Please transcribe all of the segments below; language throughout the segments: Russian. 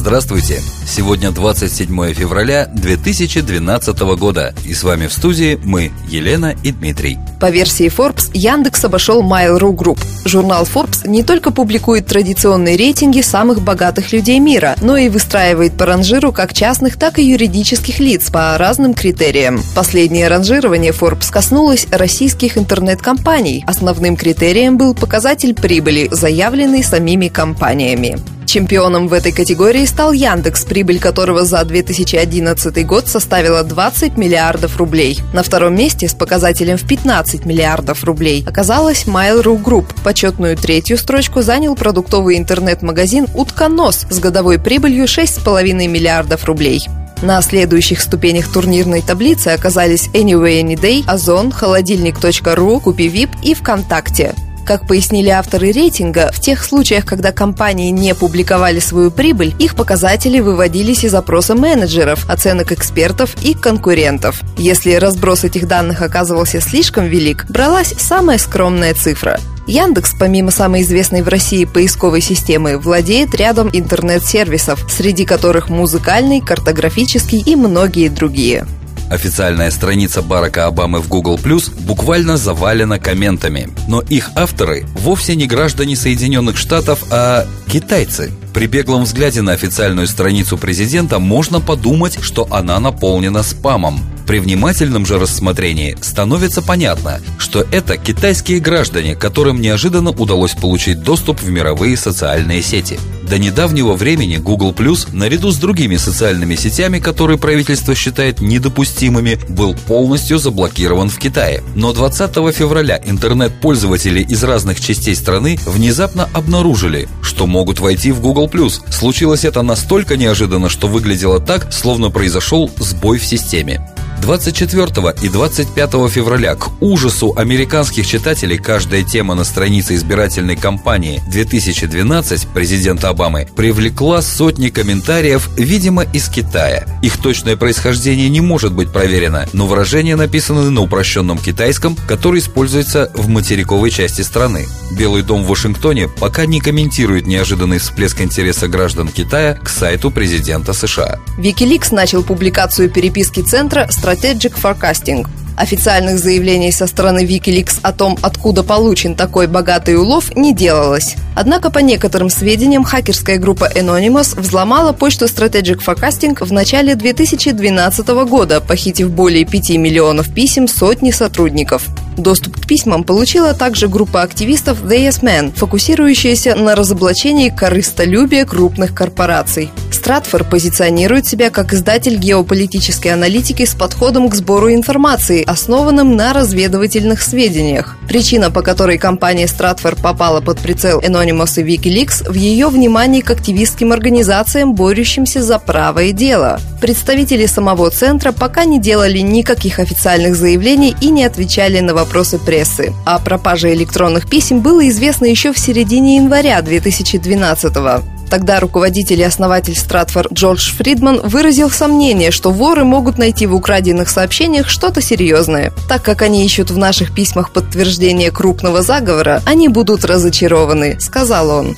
Здравствуйте! Сегодня 27 февраля 2012 года. И с вами в студии мы, Елена и Дмитрий. По версии Forbes, Яндекс обошел Mail.ru Group. Журнал Forbes не только публикует традиционные рейтинги самых богатых людей мира, но и выстраивает по ранжиру как частных, так и юридических лиц по разным критериям. Последнее ранжирование Forbes коснулось российских интернет-компаний. Основным критерием был показатель прибыли, заявленный самими компаниями. Чемпионом в этой категории стал Яндекс, прибыль которого за 2011 год составила 20 миллиардов рублей. На втором месте с показателем в 15 миллиардов рублей оказалась Mail.ru Group. Почетную третью строчку занял продуктовый интернет-магазин «Утконос» с годовой прибылью 6,5 миллиардов рублей. На следующих ступенях турнирной таблицы оказались Anyway Anyday, Озон, Холодильник.ру, Купи и ВКонтакте. Как пояснили авторы рейтинга, в тех случаях, когда компании не публиковали свою прибыль, их показатели выводились из опроса менеджеров, оценок экспертов и конкурентов. Если разброс этих данных оказывался слишком велик, бралась самая скромная цифра. Яндекс, помимо самой известной в России поисковой системы, владеет рядом интернет-сервисов, среди которых музыкальный, картографический и многие другие. Официальная страница Барака Обамы в Google Plus буквально завалена комментами. Но их авторы вовсе не граждане Соединенных Штатов, а китайцы. При беглом взгляде на официальную страницу президента можно подумать, что она наполнена спамом. При внимательном же рассмотрении становится понятно, что это китайские граждане, которым неожиданно удалось получить доступ в мировые социальные сети. До недавнего времени Google Plus, наряду с другими социальными сетями, которые правительство считает недопустимыми, был полностью заблокирован в Китае. Но 20 февраля интернет-пользователи из разных частей страны внезапно обнаружили, что могут войти в Google Plus. Случилось это настолько неожиданно, что выглядело так, словно произошел сбой в системе. 24 и 25 февраля к ужасу американских читателей каждая тема на странице избирательной кампании 2012 президента Обамы привлекла сотни комментариев, видимо, из Китая. Их точное происхождение не может быть проверено, но выражения написаны на упрощенном китайском, который используется в материковой части страны. Белый дом в Вашингтоне пока не комментирует неожиданный всплеск интереса граждан Китая к сайту президента США. Wikileaks начал публикацию переписки центра Strategic Forecasting. Официальных заявлений со стороны Wikileaks о том, откуда получен такой богатый улов, не делалось. Однако, по некоторым сведениям, хакерская группа Anonymous взломала почту Strategic Forecasting в начале 2012 года, похитив более 5 миллионов писем сотни сотрудников. Доступ к письмам получила также группа активистов The Yes Men, фокусирующаяся на разоблачении корыстолюбия крупных корпораций. Стратфор позиционирует себя как издатель геополитической аналитики с подходом к сбору информации, основанным на разведывательных сведениях. Причина, по которой компания Стратфор попала под прицел Anonymous и Wikileaks, в ее внимании к активистским организациям, борющимся за правое дело. Представители самого центра пока не делали никаких официальных заявлений и не отвечали на вопросы прессы. О пропаже электронных писем было известно еще в середине января 2012 года. Тогда руководитель и основатель Стратфор Джордж Фридман выразил сомнение, что воры могут найти в украденных сообщениях что-то серьезное. Так как они ищут в наших письмах подтверждение крупного заговора, они будут разочарованы, сказал он.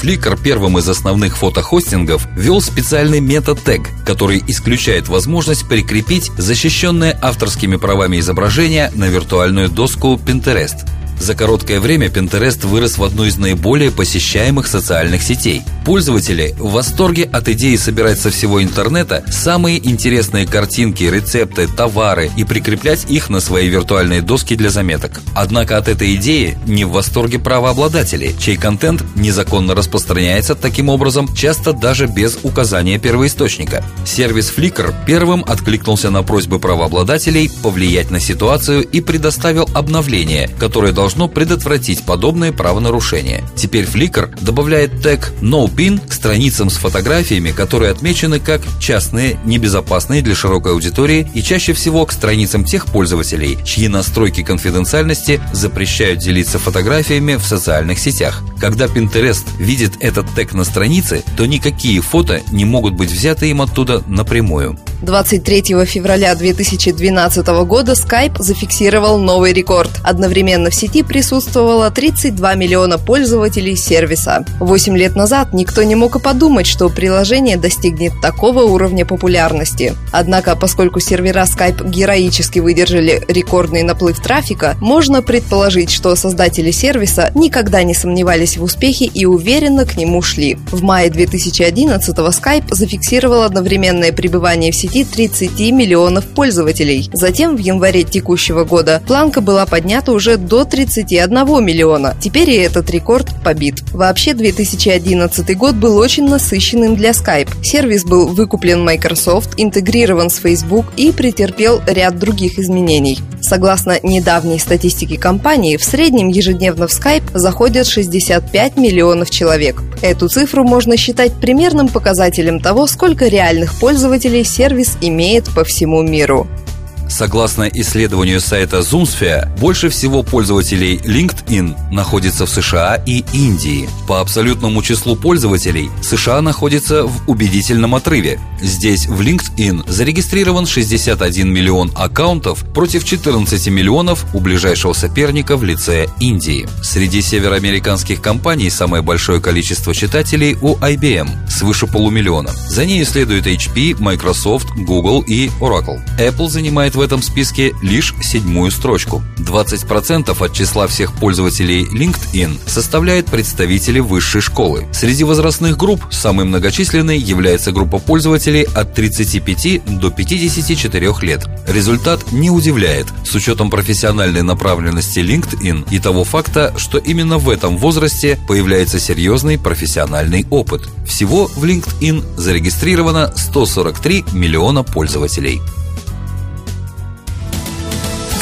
Flickr первым из основных фотохостингов ввел специальный метатег, который исключает возможность прикрепить защищенное авторскими правами изображение на виртуальную доску Pinterest – за короткое время Pinterest вырос в одну из наиболее посещаемых социальных сетей. Пользователи в восторге от идеи собирать со всего интернета самые интересные картинки, рецепты, товары и прикреплять их на свои виртуальные доски для заметок. Однако от этой идеи не в восторге правообладатели, чей контент незаконно распространяется таким образом, часто даже без указания первоисточника. Сервис Flickr первым откликнулся на просьбы правообладателей повлиять на ситуацию и предоставил обновление, которое должно должно предотвратить подобные правонарушения. Теперь Flickr добавляет тег NoPin к страницам с фотографиями, которые отмечены как частные, небезопасные для широкой аудитории и чаще всего к страницам тех пользователей, чьи настройки конфиденциальности запрещают делиться фотографиями в социальных сетях. Когда Pinterest видит этот тег на странице, то никакие фото не могут быть взяты им оттуда напрямую. 23 февраля 2012 года Skype зафиксировал новый рекорд. Одновременно в сети присутствовало 32 миллиона пользователей сервиса. Восемь лет назад никто не мог и подумать, что приложение достигнет такого уровня популярности. Однако, поскольку сервера Skype героически выдержали рекордный наплыв трафика, можно предположить, что создатели сервиса никогда не сомневались в успехе и уверенно к нему шли. В мае 2011 Skype зафиксировал одновременное пребывание в сети сети 30 миллионов пользователей. Затем в январе текущего года планка была поднята уже до 31 миллиона. Теперь и этот рекорд побит. Вообще 2011 год был очень насыщенным для Skype. Сервис был выкуплен Microsoft, интегрирован с Facebook и претерпел ряд других изменений. Согласно недавней статистике компании, в среднем ежедневно в Skype заходят 65 миллионов человек. Эту цифру можно считать примерным показателем того, сколько реальных пользователей сервис имеет по всему миру. Согласно исследованию сайта Zoomsphere, больше всего пользователей LinkedIn находится в США и Индии. По абсолютному числу пользователей США находится в убедительном отрыве. Здесь в LinkedIn зарегистрирован 61 миллион аккаунтов против 14 миллионов у ближайшего соперника в лице Индии. Среди североамериканских компаний самое большое количество читателей у IBM – свыше полумиллиона. За ней следуют HP, Microsoft, Google и Oracle. Apple занимает в этом списке лишь седьмую строчку. 20% от числа всех пользователей LinkedIn составляют представители высшей школы. Среди возрастных групп самой многочисленной является группа пользователей от 35 до 54 лет. Результат не удивляет, с учетом профессиональной направленности LinkedIn и того факта, что именно в этом возрасте появляется серьезный профессиональный опыт. Всего в LinkedIn зарегистрировано 143 миллиона пользователей.